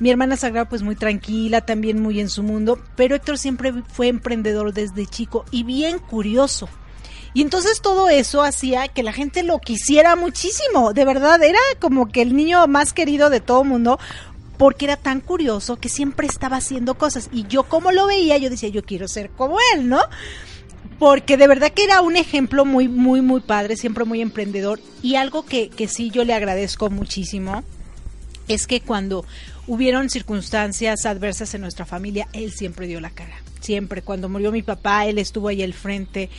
[SPEAKER 1] Mi hermana Sagrada pues muy tranquila, también muy en su mundo, pero Héctor siempre fue emprendedor desde chico y bien curioso. Y entonces todo eso hacía que la gente lo quisiera muchísimo, de verdad, era como que el niño más querido de todo mundo, porque era tan curioso que siempre estaba haciendo cosas. Y yo como lo veía, yo decía, yo quiero ser como él, ¿no? Porque de verdad que era un ejemplo muy, muy, muy padre, siempre muy emprendedor. Y algo que, que sí yo le agradezco muchísimo es que cuando hubieron circunstancias adversas en nuestra familia, él siempre dio la cara. Siempre. Cuando murió mi papá, él estuvo ahí al frente.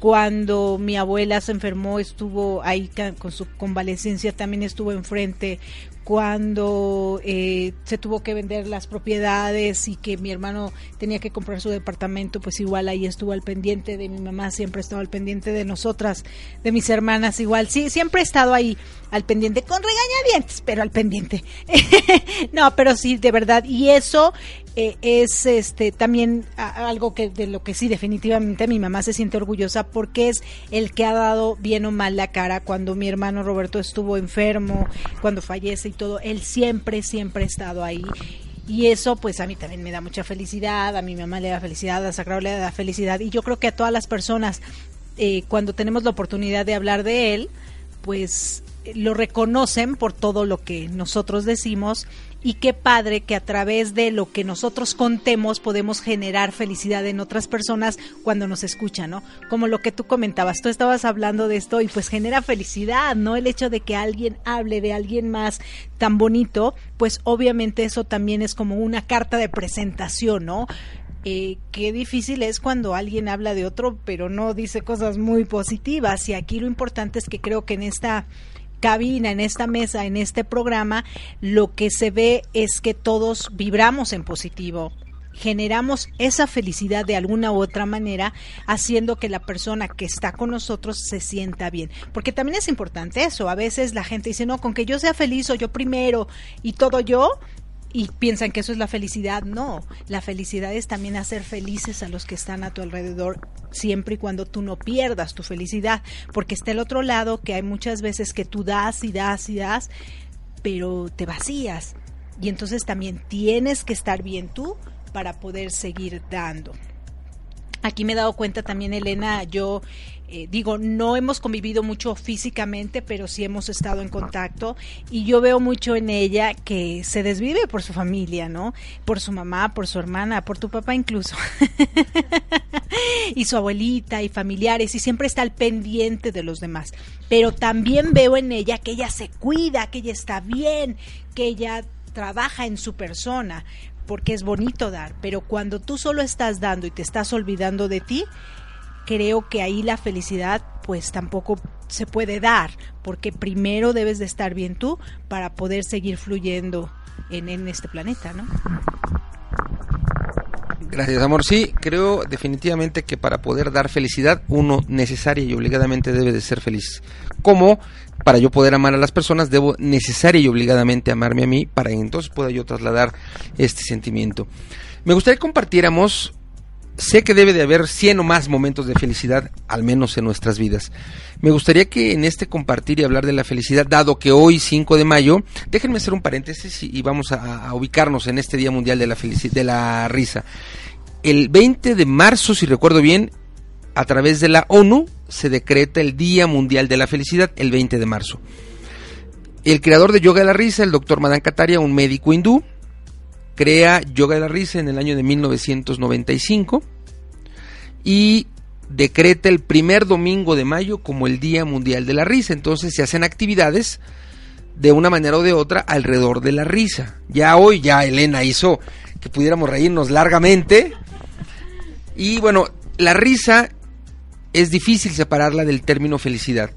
[SPEAKER 1] Cuando mi abuela se enfermó, estuvo ahí con su convalecencia, también estuvo enfrente cuando eh, se tuvo que vender las propiedades y que mi hermano tenía que comprar su departamento, pues igual ahí estuvo al pendiente de mi mamá, siempre estaba al pendiente de nosotras, de mis hermanas igual, sí, siempre he estado ahí al pendiente, con regañadientes, pero al pendiente. no, pero sí, de verdad, y eso eh, es este también algo que de lo que sí definitivamente mi mamá se siente orgullosa porque es el que ha dado bien o mal la cara cuando mi hermano Roberto estuvo enfermo, cuando fallece todo, él siempre siempre ha estado ahí. Y eso pues a mí también me da mucha felicidad, a mi mamá le da felicidad, a Sagrado le da felicidad. Y yo creo que a todas las personas eh, cuando tenemos la oportunidad de hablar de él, pues lo reconocen por todo lo que nosotros decimos y qué padre que a través de lo que nosotros contemos podemos generar felicidad en otras personas cuando nos escuchan, ¿no? Como lo que tú comentabas, tú estabas hablando de esto y pues genera felicidad, ¿no? El hecho de que alguien hable de alguien más tan bonito, pues obviamente eso también es como una carta de presentación, ¿no? Eh, qué difícil es cuando alguien habla de otro, pero no dice cosas muy positivas. Y aquí lo importante es que creo que en esta cabina, en esta mesa, en este programa, lo que se ve es que todos vibramos en positivo, generamos esa felicidad de alguna u otra manera, haciendo que la persona que está con nosotros se sienta bien. Porque también es importante eso. A veces la gente dice, no, con que yo sea feliz o yo primero y todo yo, y piensan que eso es la felicidad. No, la felicidad es también hacer felices a los que están a tu alrededor siempre y cuando tú no pierdas tu felicidad, porque está el otro lado que hay muchas veces que tú das y das y das, pero te vacías. Y entonces también tienes que estar bien tú para poder seguir dando. Aquí me he dado cuenta también, Elena, yo eh, digo, no hemos convivido mucho físicamente, pero sí hemos estado en contacto y yo veo mucho en ella que se desvive por su familia, ¿no? Por su mamá, por su hermana, por tu papá incluso. y su abuelita y familiares y siempre está al pendiente de los demás. Pero también veo en ella que ella se cuida, que ella está bien, que ella trabaja en su persona, porque es bonito dar, pero cuando tú solo estás dando y te estás olvidando de ti, creo que ahí la felicidad pues tampoco se puede dar, porque primero debes de estar bien tú para poder seguir fluyendo en, este planeta, ¿no?
[SPEAKER 4] Gracias, amor. Sí, creo definitivamente que para poder dar felicidad, uno necesaria y obligadamente debe de ser feliz. Como para yo poder amar a las personas, debo necesaria y obligadamente amarme a mí para que entonces pueda yo trasladar este sentimiento. Me gustaría que compartiéramos sé que debe de haber 100 o más momentos de felicidad, al menos en nuestras vidas. Me gustaría que en este compartir y hablar de la felicidad, dado que hoy 5 de mayo, déjenme hacer un paréntesis y, vamos a, ubicarnos en este Día Mundial de la, de la Risa. El 20 de marzo, si recuerdo bien, a través de la ONU se decreta el Día Mundial de la Felicidad, el 20 de marzo. El creador de Yoga de la Risa, el doctor Madan Kataria, un médico hindú, crea Yoga de la Risa en el año de 1995 y decreta el primer domingo de mayo como el Día Mundial de la Risa. Entonces se hacen actividades de una manera o de otra alrededor de la risa. Ya hoy ya Elena hizo que pudiéramos reírnos largamente. Y bueno, la risa es difícil separarla del término felicidad.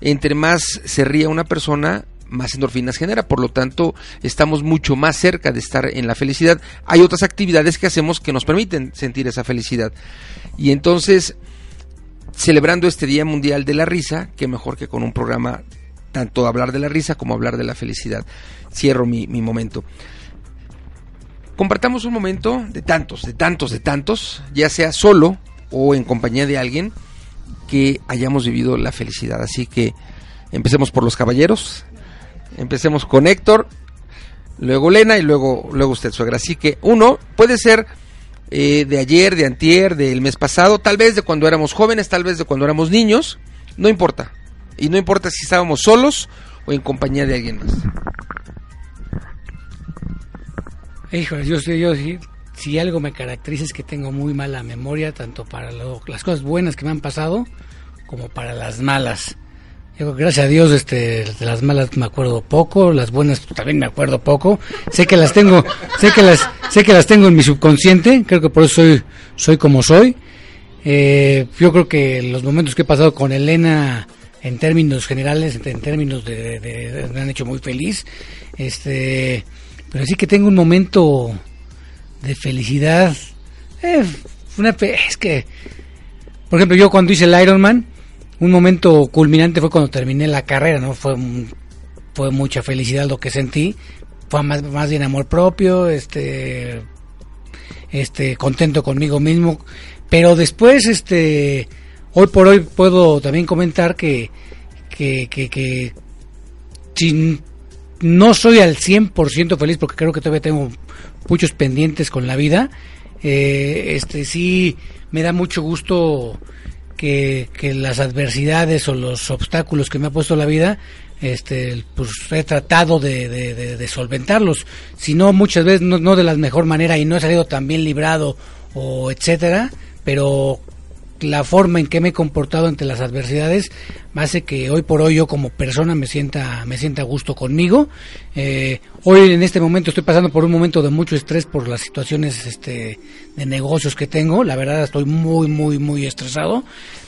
[SPEAKER 4] Entre más se ría una persona, más endorfinas genera, por lo tanto estamos mucho más cerca de estar en la felicidad. Hay otras actividades que hacemos que nos permiten sentir esa felicidad. Y entonces celebrando este Día Mundial de la Risa, que mejor que con un programa tanto hablar de la risa como hablar de la felicidad. Cierro mi, mi momento. Compartamos un momento de tantos, de tantos, de tantos, ya sea solo o en compañía de alguien que hayamos vivido la felicidad. Así que empecemos por los caballeros. Empecemos con Héctor, luego Lena y luego, luego usted, suegra. Así que uno puede ser eh, de ayer, de antier, del mes pasado, tal vez de cuando éramos jóvenes, tal vez de cuando éramos niños, no importa. Y no importa si estábamos solos o en compañía de alguien más.
[SPEAKER 7] Hijo, yo, yo sí, si algo me caracteriza es que tengo muy mala memoria, tanto para las cosas buenas que me han pasado como para las malas. Gracias a Dios, este, de las malas me acuerdo poco, las buenas también me acuerdo poco. Sé que las tengo, sé que las, sé que las tengo en mi subconsciente. Creo que por eso soy, soy como soy. Eh, yo creo que los momentos que he pasado con Elena en términos generales, en términos de, me han hecho muy feliz. Este, pero sí que tengo un momento de felicidad. Eh, es que, por ejemplo, yo cuando hice el Ironman, un momento culminante fue cuando terminé la carrera, ¿no? Fue, fue mucha felicidad lo que sentí. Fue más, más bien amor propio, este, este, contento conmigo mismo. Pero después, este, hoy por hoy puedo también comentar que, que, que, si no soy al 100% feliz porque creo que todavía tengo muchos pendientes con la vida, eh, este sí me da mucho gusto que, que, las adversidades o los obstáculos que me ha puesto la vida, este, pues he tratado de, solventarlos. Si no, muchas veces no, no, de la mejor manera y no he salido tan bien librado o etcétera, pero la forma en que me he comportado ante las adversidades hace que hoy por hoy yo como persona me sienta me sienta a gusto conmigo. Eh, hoy en este momento estoy pasando por un momento de mucho estrés por las situaciones este de negocios que tengo. La verdad estoy muy muy muy estresado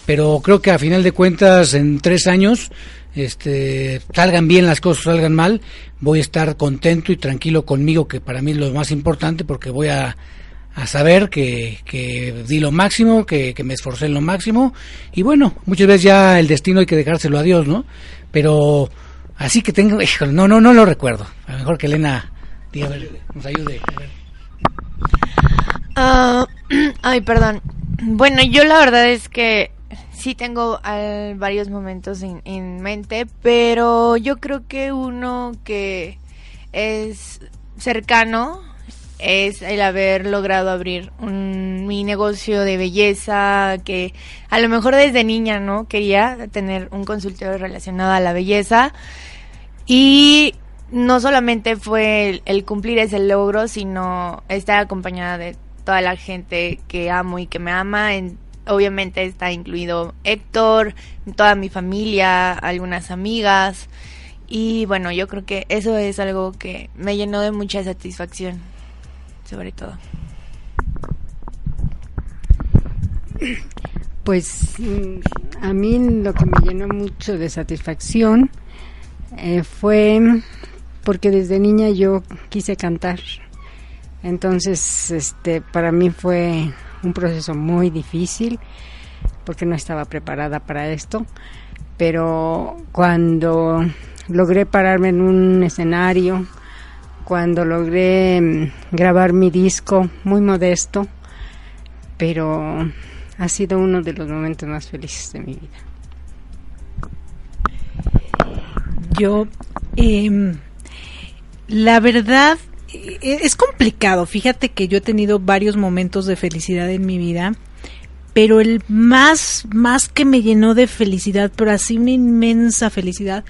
[SPEAKER 7] pero creo que a final de cuentas en tres años este salgan bien las cosas salgan mal voy a estar contento y tranquilo conmigo que para mí es lo más importante porque voy a a saber que, que di lo máximo, que, que, me esforcé en lo máximo y bueno, muchas veces ya el destino hay que dejárselo a Dios, ¿no? Pero así que tengo, no, no, no lo recuerdo. A lo mejor que Elena diga, nos ayude.
[SPEAKER 6] Uh, ay, perdón. Bueno, yo la verdad es que sí tengo uh, varios momentos en, en mente, pero yo creo que uno que es cercano es el haber logrado abrir un, mi negocio de belleza que a lo mejor desde niña no quería tener un consultorio relacionado a la belleza. Y no solamente fue el, cumplir ese logro sino estar acompañada de toda la gente que amo y que me ama. En, obviamente está incluido Héctor toda mi familia algunas amigas. Y bueno yo creo que eso es algo que me llenó de mucha satisfacción sobre todo?
[SPEAKER 5] Pues mm, a mí lo que me llenó mucho de satisfacción eh, fue porque desde niña yo quise cantar. Entonces, este, para mí fue un proceso muy difícil porque no estaba preparada para esto. Pero cuando logré pararme en un escenario cuando logré mm, grabar mi disco, muy modesto, pero ha sido uno de los momentos más felices de mi vida.
[SPEAKER 1] Yo, eh, la verdad, e-, es complicado. Fíjate que yo he tenido varios momentos de felicidad en mi vida, pero el más, más que me llenó de felicidad, pero así una inmensa felicidad,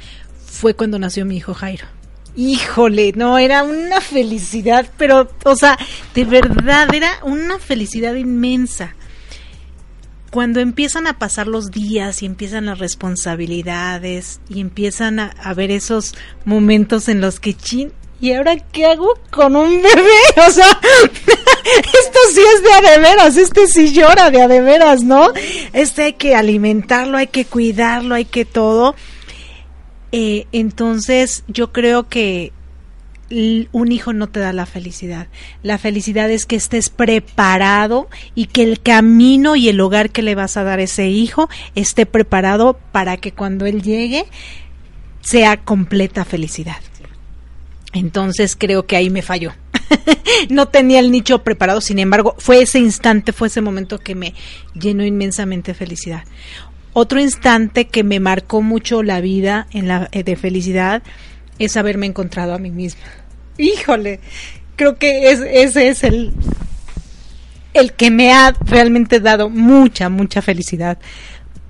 [SPEAKER 1] fue cuando nació mi hijo Jairo híjole, no, era una felicidad, pero, o sea, de verdad, era una felicidad inmensa. Cuando empiezan a pasar los días y empiezan las responsabilidades y empiezan a, ver esos momentos en los que chin, ¿y ahora qué hago con un bebé? O sea, esto sí es de adeveras, este sí llora de adeveras, ¿no? Este hay que alimentarlo, hay que cuidarlo, hay que todo. Eh, entonces yo creo que un hijo no te da la felicidad. La felicidad es que estés preparado y que el camino y el hogar que le vas a dar a ese hijo esté preparado para que cuando él llegue sea completa felicidad. Entonces creo que ahí me falló. no tenía el nicho preparado, sin embargo, fue ese instante, fue ese momento que me llenó inmensamente de felicidad. Otro instante que me marcó mucho la vida en la, eh, de felicidad es haberme encontrado a mí misma. Híjole, creo que es, ese es el, el que me ha realmente dado mucha, mucha felicidad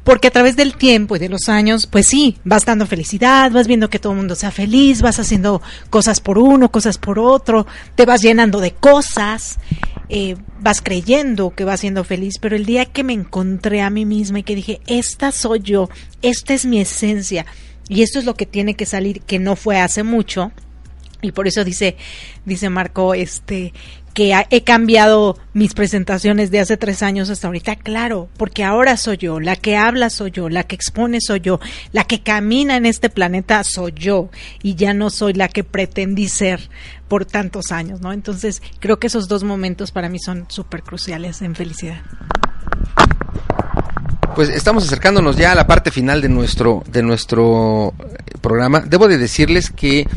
[SPEAKER 1] porque a través del tiempo y de los años, pues sí, vas dando felicidad, vas viendo que todo el mundo sea feliz, vas haciendo cosas por uno, cosas por otro, te vas llenando de cosas, eh, vas creyendo que vas siendo feliz, pero el día que me encontré a mí misma y que dije, esta soy yo, esta es mi esencia, y esto es lo que tiene que salir, que no fue hace mucho, y por eso dice, dice Marco, este, que he cambiado mis presentaciones de hace tres años hasta ahorita, claro, porque ahora soy yo, la que habla soy yo, la que expone soy yo, la que camina en este planeta soy yo, y ya no soy la que pretendí ser por tantos años, ¿no? Entonces, creo que esos dos momentos para mí son súper cruciales en felicidad.
[SPEAKER 4] Pues estamos acercándonos ya a la parte final de nuestro, de nuestro programa. Debo de decirles que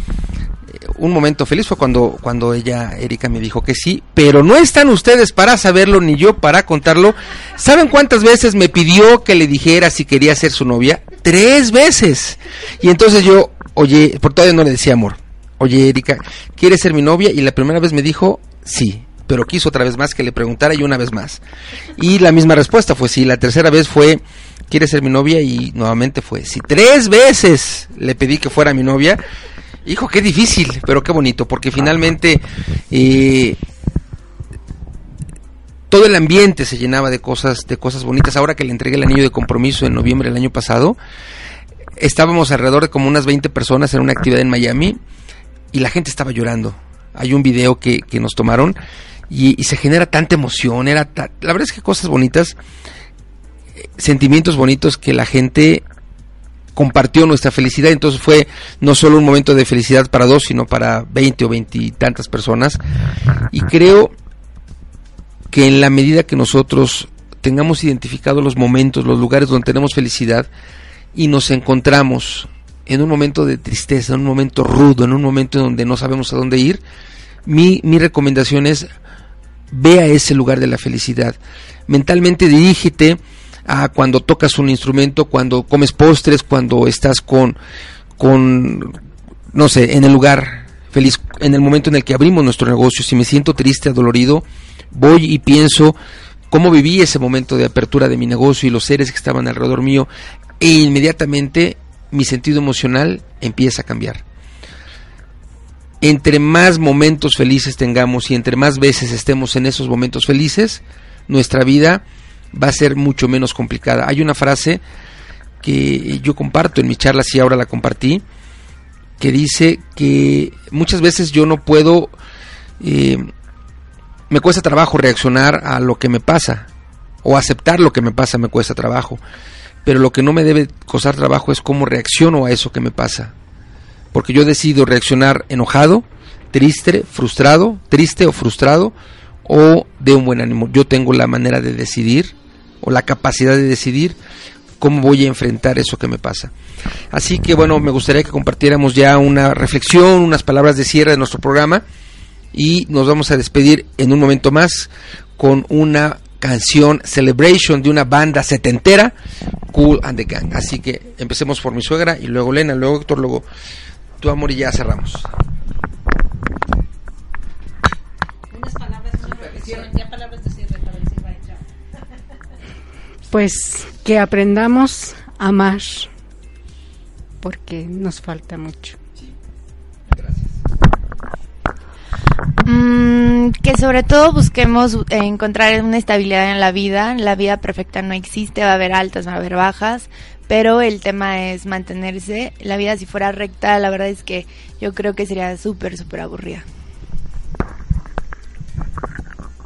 [SPEAKER 4] un momento feliz fue cuando, cuando ella, Erika, me dijo que sí, pero no están ustedes para saberlo ni yo para contarlo. ¿Saben cuántas veces me pidió que le dijera si quería ser su novia? Tres veces. Y entonces yo, oye, por todavía no le decía amor. Oye, Erika, ¿quieres ser mi novia? Y la primera vez me dijo sí, pero quiso otra vez más que le preguntara y una vez más. Y la misma respuesta fue sí. La tercera vez fue, ¿quieres ser mi novia? Y nuevamente fue sí. Tres veces le pedí que fuera mi novia Hijo, qué difícil, pero qué bonito, porque finalmente eh, todo el ambiente se llenaba de cosas, de cosas bonitas. Ahora que le entregué el anillo de compromiso en noviembre del año pasado, estábamos alrededor de como unas 20 personas en una actividad en Miami y la gente estaba llorando. Hay un video que, que nos tomaron y, se genera tanta emoción. Era la verdad es que cosas bonitas, eh, sentimientos bonitos que la gente compartió nuestra felicidad, entonces fue no solo un momento de felicidad para dos, sino para veinte o veintitantas personas. Y creo que en la medida que nosotros tengamos identificado los momentos, los lugares donde tenemos felicidad y nos encontramos en un momento de tristeza, en un momento rudo, en un momento en donde no sabemos a dónde ir, mi, mi recomendación es ve a ese lugar de la felicidad. Mentalmente dirígete a cuando tocas un instrumento, cuando comes postres, cuando estás con, con, no sé, en el lugar feliz, en el momento en el que abrimos nuestro negocio, si me siento triste, adolorido, voy y pienso cómo viví ese momento de apertura de mi negocio y los seres que estaban alrededor mío, e inmediatamente mi sentido emocional empieza a cambiar. Entre más momentos felices tengamos y entre más veces estemos en esos momentos felices, nuestra vida va a ser mucho menos complicada. Hay una frase que yo comparto en mi charla, y ahora la compartí, que dice que muchas veces yo no puedo, eh, me cuesta trabajo reaccionar a lo que me pasa, o aceptar lo que me pasa me cuesta trabajo, pero lo que no me debe costar trabajo es cómo reacciono a eso que me pasa, porque yo decido reaccionar enojado, triste, frustrado, triste o frustrado, o de un buen ánimo. Yo tengo la manera de decidir o la capacidad de decidir cómo voy a enfrentar eso que me pasa. Así que bueno, me gustaría que compartiéramos ya una reflexión, unas palabras de cierre de nuestro programa y nos vamos a despedir en un momento más con una canción Celebration de una banda setentera, Cool and the Gang. Así que empecemos por mi suegra y luego Lena, luego Héctor, luego tu amor y ya cerramos. Unas palabras,
[SPEAKER 5] palabras pues que aprendamos a amar, porque nos falta mucho.
[SPEAKER 6] Mm, que sobre todo busquemos encontrar una estabilidad en la vida. La vida perfecta no existe, va a haber altas, va a haber bajas, pero el tema es mantenerse. La vida si fuera recta, la verdad es que yo creo que sería súper, súper aburrida.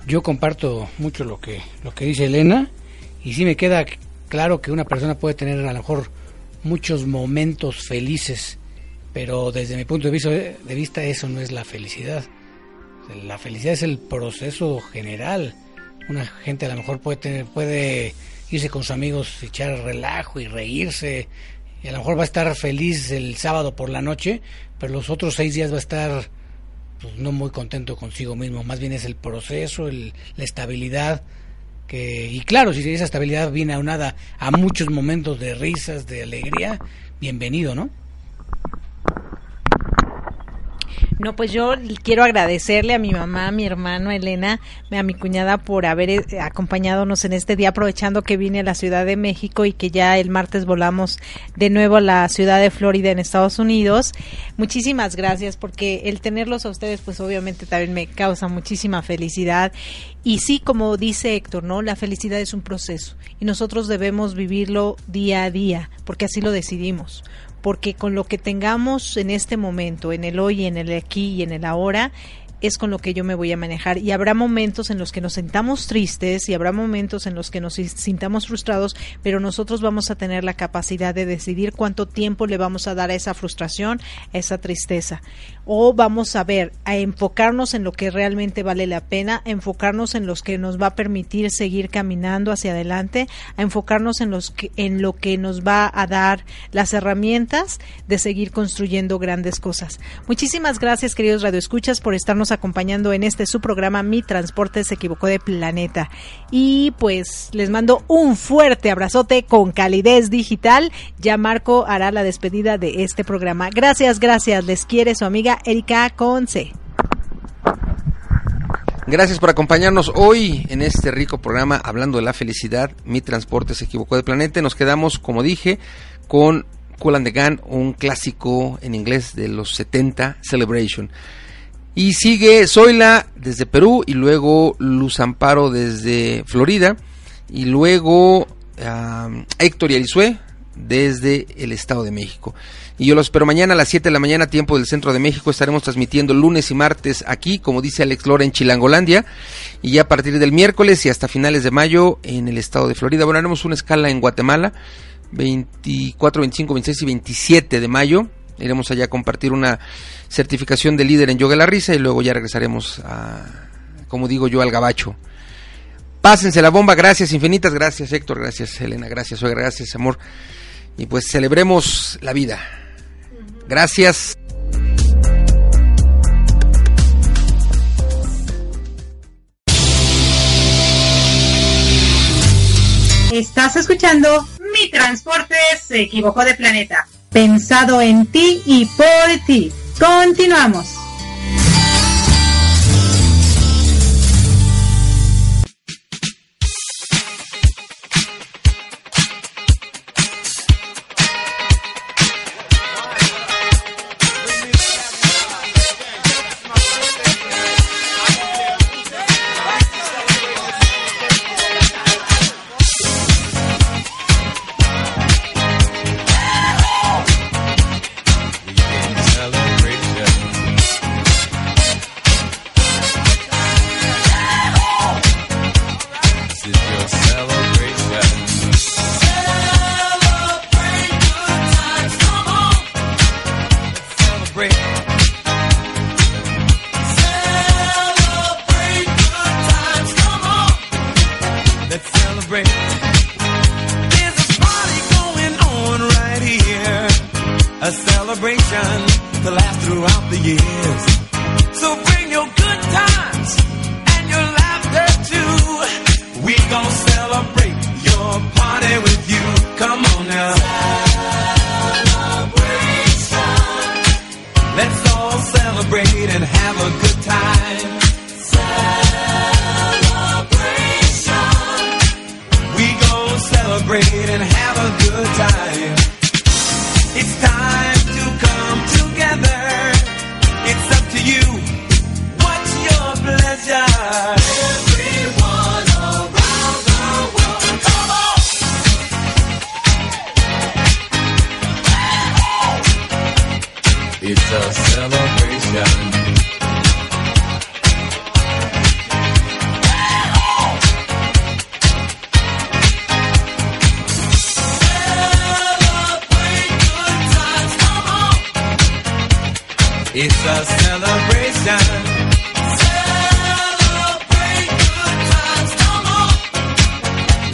[SPEAKER 7] Yo comparto mucho lo que, lo que dice Elena y sí me queda claro que una persona puede tener a lo mejor muchos momentos felices pero desde mi punto de vista, de vista eso no es la felicidad. La felicidad es el proceso general. Una gente a lo mejor puede tener, puede irse con sus amigos, echar relajo y reírse, y a lo mejor va a estar feliz el sábado por la noche, pero los otros seis días va a estar pues, no muy contento consigo mismo. Más bien es el proceso, el, la estabilidad que y claro si esa estabilidad viene aunada a muchos momentos de risas de alegría bienvenido no
[SPEAKER 1] No, pues yo quiero agradecerle a mi mamá, a mi hermano Elena, a mi cuñada por haber eh, acompañadonos en este día, aprovechando que vine a la Ciudad de México y que ya el martes volamos de nuevo a la ciudad de Florida en Estados Unidos. Muchísimas gracias porque el tenerlos a ustedes pues obviamente también me causa muchísima felicidad. Y sí, como dice Héctor, ¿no? La felicidad es un proceso y nosotros debemos vivirlo día a día porque así lo decidimos porque con lo que tengamos en este momento, en el hoy, en el aquí y en el ahora, es con lo que yo me voy a manejar y habrá momentos en los que nos sintamos tristes y habrá momentos en los que nos sintamos frustrados, pero nosotros vamos a tener la capacidad de decidir cuánto tiempo le vamos a dar a esa frustración, a esa tristeza. O vamos a ver, a enfocarnos en lo que realmente vale la pena, a enfocarnos en los que nos va a permitir seguir caminando hacia adelante, a enfocarnos en los que, en lo que nos va a dar las herramientas de seguir construyendo grandes cosas. Muchísimas gracias, queridos radioescuchas, por estarnos acompañando en este su programa Mi Transporte se equivocó de planeta. Y pues les mando un fuerte abrazote con calidez digital. Ya Marco hará la despedida de este programa. Gracias, gracias. Les quiere su amiga Erika Conce.
[SPEAKER 4] Gracias por acompañarnos hoy en este rico programa hablando de la felicidad. Mi transporte se equivocó de planeta. Nos quedamos, como dije, con Cool and the Gun, un clásico en inglés de los 70, Celebration. Y sigue Zoila desde Perú y luego Luz Amparo desde Florida y luego Héctor y Alisue desde el Estado de México. Y yo los espero mañana a las 7 de la mañana, tiempo del centro de México. Estaremos transmitiendo lunes y martes aquí, como dice Alex Lora, en Chilangolandia. Y ya a partir del miércoles y hasta finales de mayo en el estado de Florida. Bueno, haremos una escala en Guatemala, 24, 25, 26 y 27 de mayo. Iremos allá a compartir una certificación de líder en yoga la risa y luego ya regresaremos a, como digo yo, al gabacho. Pásense la bomba, gracias infinitas, gracias Héctor, gracias Elena, gracias Oiga, gracias amor. Y pues celebremos la vida. Gracias.
[SPEAKER 1] Estás escuchando Mi Transporte se equivocó de planeta pensado en ti y por ti. Continuamos.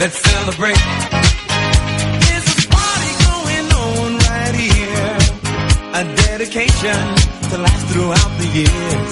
[SPEAKER 8] Let's celebrate. There's a party going on right here. A dedication to last throughout the years.